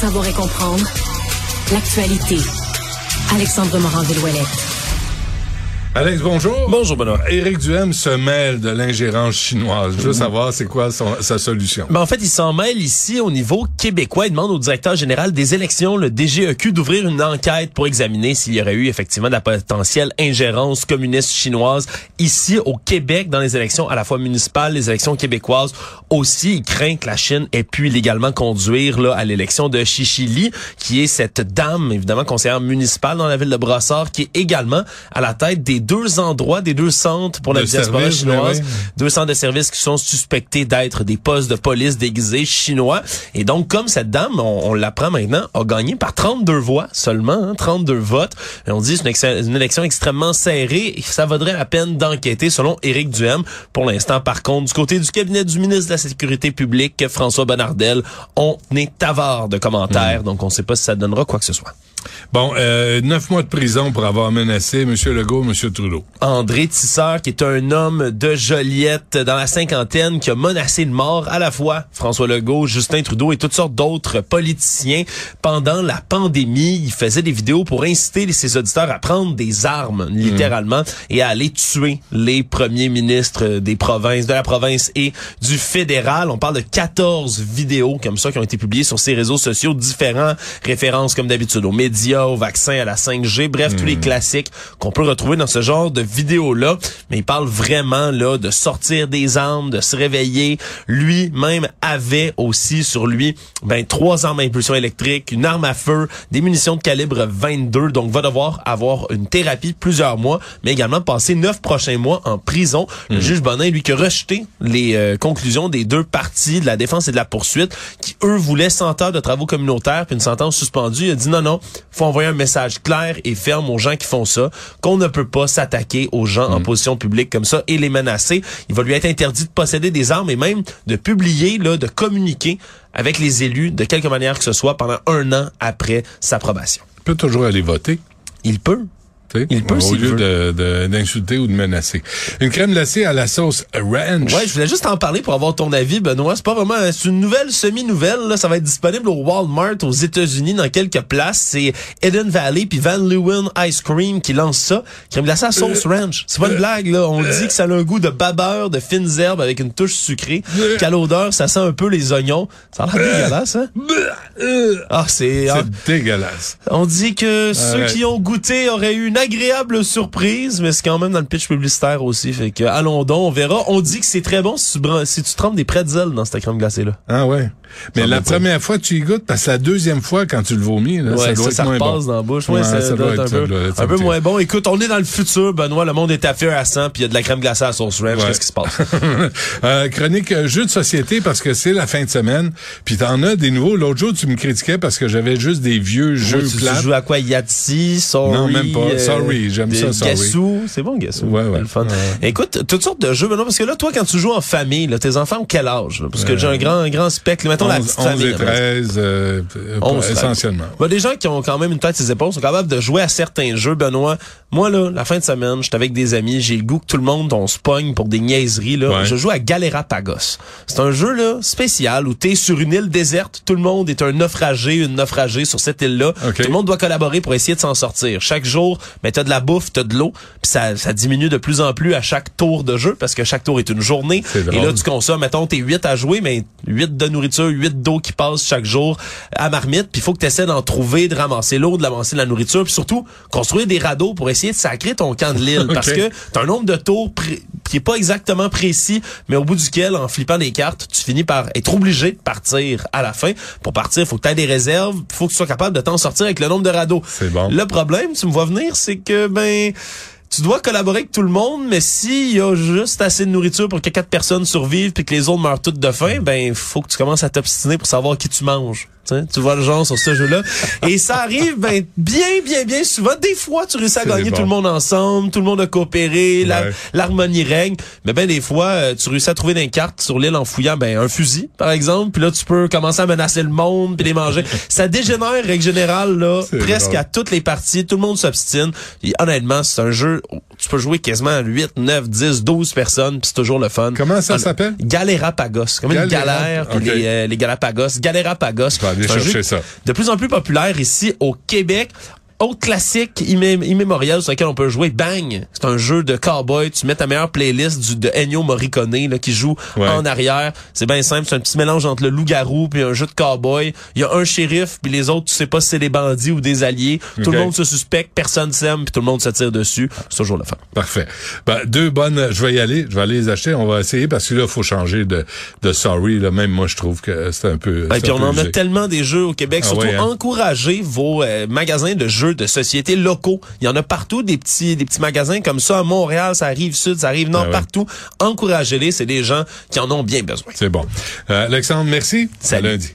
Savoir et comprendre l'actualité. Alexandre Morand-Villouellette. Alex, bonjour. Bonjour, Benoît. Éric Duhem se mêle de l'ingérence chinoise. Je veux savoir, c'est quoi son- sa solution? Ben, en fait, il s'en mêle ici au niveau québécois. Il demande au directeur général des élections, le DGEQ, d'ouvrir une enquête pour examiner s'il y aurait eu effectivement de la potentielle ingérence communiste chinoise ici au Québec dans les élections à la fois municipales, les élections québécoises. Aussi, il craint que la Chine ait pu illégalement conduire là, à l'élection de Chichili, qui est cette dame, évidemment, conseillère municipale dans la ville de Brossard, qui est également à la tête des deux endroits, des deux centres pour la De diaspora service, chinoise. ben oui. Deux centres de services qui sont suspectés d'être des postes de police déguisés chinois. Et donc, comme cette dame, on, on l'apprend maintenant, a gagné par 32 voix seulement, hein, 32 votes. Et on dit c'est une, élection extrêmement serrée et ça vaudrait la peine d'enquêter selon Éric Duhem. Pour l'instant, par contre, du côté du cabinet du ministre de la Sécurité publique, François Bonnardel, on est avare de commentaires. Donc, on ne sait pas si ça donnera quoi que ce soit. Bon, euh, neuf mois de prison pour avoir menacé M. Legault, M. Trudeau. André Tisseur, qui est un homme de Joliette dans la cinquantaine, qui a menacé de mort à la fois François Legault, Justin Trudeau et toutes sortes d'autres politiciens. Pendant la pandémie, il faisait des vidéos pour inciter ses auditeurs à prendre des armes, littéralement, et à aller tuer les premiers ministres des provinces, de la province et du fédéral. On parle de 14 vidéos comme ça qui ont été publiées sur ses réseaux sociaux, différents références comme d'habitude aux médias, aux vaccins, à la 5G, bref, tous les classiques qu'on peut retrouver dans ce genre de vidéos-là. Mais il parle vraiment là de sortir des armes, de se réveiller. Lui-même avait aussi sur lui ben trois armes à impulsion électrique, une arme à feu, des munitions de calibre 22. Donc va devoir avoir une thérapie de plusieurs mois, mais également passer neuf prochains mois en prison. Le juge Bonin, lui, qui a rejeté les euh, conclusions des deux parties de la défense et de la poursuite, qui eux voulaient 100 heures de travaux communautaires puis une sentence suspendue. Il a dit non, non, faut envoyer un message clair et ferme aux gens qui font ça, qu'on ne peut pas s'attaquer aux gens en position publique comme ça et les menacer. Il va lui être interdit de posséder des armes et même de publier, là, de communiquer avec les élus de quelque manière que ce soit pendant un an après sa probation. Il peut toujours aller voter. Il peut. Tu sais, Il peut au lieu veut. de- de- d'insulter ou de menacer. Une crème glacée à la sauce ranch. Ouais, je voulais juste en parler pour avoir ton avis, Benoît. C'est pas vraiment, c'est une nouvelle semi-nouvelle. Là, ça va être disponible au Walmart aux États-Unis dans quelques places. C'est Eden Valley puis Van Leeuwen Ice Cream qui lance ça. Crème glacée à sauce ranch. C'est pas une blague là. On dit que ça a un goût de babeur, de fines herbes avec une touche sucrée. Qu'à l'odeur, ça sent un peu les oignons. Ça a l'air dégueulasse, hein? Ah, c'est. ah, C'est dégueulasse. on dit que ceux qui ont goûté auraient eu une agréable surprise, mais c'est quand même dans le pitch publicitaire aussi. Fait que allons donc, on verra. On dit que c'est très bon si tu, si tu trempes des pretzels dans cette crème glacée là. Ah ouais. Mais Ça la première fois, tu y goûtes, parce que la deuxième fois, quand tu le vomis, là, ça Ouais, doit ça, être ça moins repasse bon. dans la bouche. Ouais, Ouais, ça, ça doit doit être un peu, ça un peu moins bon. Écoute, on est dans le futur, Benoît. Le monde est à feu à 100, puis il y a de la crème glacée à sauce ranch. Ouais. Qu'est-ce qui se passe? Euh, chronique euh, jeux de société parce que c'est la fin de semaine. Puis t'en as des nouveaux. L'autre jour, tu me critiquais parce que j'avais juste des vieux jeux tu, tu plates. joues à quoi? Yahtzee, Sorry? Non, même pas. euh, Sorry, j'aime des- ça, Sorry. Gassou. C'est bon, Gassou. Ouais, ouais. C'est le fun. Ouais. Écoute, toutes sortes de jeux, Benoît, parce que là, toi, quand tu joues en famille, là, tes enfants ont quel âge? là? Parce que j'ai un grand, un grand spectre. Mettons la 11, petite 11 famille. et là. 13, euh, euh, 11, essentiellement. Ben, des gens qui ont quand même une tête sur les épaules sont capables de jouer à certains jeux, Benoît. Moi, là, la fin de semaine, j'étais avec des amis, j'ai le goût que tout le monde, on se pogne pour des niaiseries, là. Je joue à Galera Pagos. C'est un jeu, là, spécial où t'es sur une île déserte. Tout le monde est un naufragé, une naufragée sur cette île-là. Tout le monde doit collaborer pour essayer de s'en sortir. Chaque jour, ben, t'as de la bouffe, t'as de l'eau, puis ça, ça diminue de plus en plus à chaque tour de jeu parce que chaque tour est une journée. Et là, tu consommes, mettons, t'es 8 à jouer, mais 8 de nourriture, 8 d'eau qui passe chaque jour à marmite, puis il faut que tu essaies d'en trouver, de ramasser l'eau, de ramasser la nourriture, puis surtout construire des radeaux pour essayer de sacrer ton camp de l'île parce que t'as un nombre de tours qui est pas exactement précis, mais au bout duquel, en flippant des cartes, tu finis par être obligé de partir à la fin. Pour partir, faut que tu aies des réserves, faut que tu sois capable de t'en sortir avec le nombre de radeaux. C'est bon. Le problème, tu me vois venir, c'est que ben tu dois collaborer avec tout le monde, mais s'il y a juste assez de nourriture pour que quatre personnes survivent puis que les autres meurent toutes de faim, ben faut que tu commences à t'obstiner pour savoir qui tu manges. T'sais, tu vois le genre sur ce jeu-là. Et ça arrive ben, bien, bien, bien souvent. Des fois, tu réussis à gagner bon. tout le monde ensemble, tout le monde a coopéré, Ouais. l'harmonie règne. Mais ben des fois, euh, tu réussis à trouver des cartes sur l'île en fouillant ben un fusil, par exemple. Puis là, tu peux commencer à menacer le monde puis les manger. ça dégénère, règle générale, là, presque à toutes les parties. Tout le monde s'obstine. Et honnêtement, c'est un jeu tu peux jouer quasiment à 8, 9, 10, 12 personnes, puis c'est toujours le fun. Comment ça Ah, s'appelle? Galérapagos. Comme une Galéra- galère, puis ok. les, euh, les Galapagos. Galérapagos. Je vais aller chercher ça. De plus en plus populaire ici au Québec. Autre classique immé- immémorial sur lequel on peut jouer, Bang. C'est un jeu de cowboy. Tu mets ta meilleure playlist du, de Ennio Morricone là, qui joue Ouais. en arrière. C'est bien simple. C'est un petit mélange entre le loup-garou puis un jeu de cowboy. Il y a un shérif puis les autres, tu sais pas si c'est des bandits ou des alliés. Tout le monde se suspecte, personne s'aime puis tout le monde se tire dessus. C'est toujours le fun. Parfait. Ben, deux bonnes, je vais y aller, je vais aller les acheter, on va essayer parce que là, il faut changer de, de sorry. Là. Même moi, je trouve que c'est un peu. Ben, puis on en a tellement des jeux au Québec. Ah Surtout, ouais, hein? encouragez vos euh, magasins de jeux de société locaux. Il y en a partout des petits des petits magasins comme ça à Montréal, ça arrive sud, ça arrive nord, Ah ouais. partout. Encouragez-les, c'est des gens qui en ont bien besoin. C'est bon. Euh, Alexandre, merci. Salut. À lundi.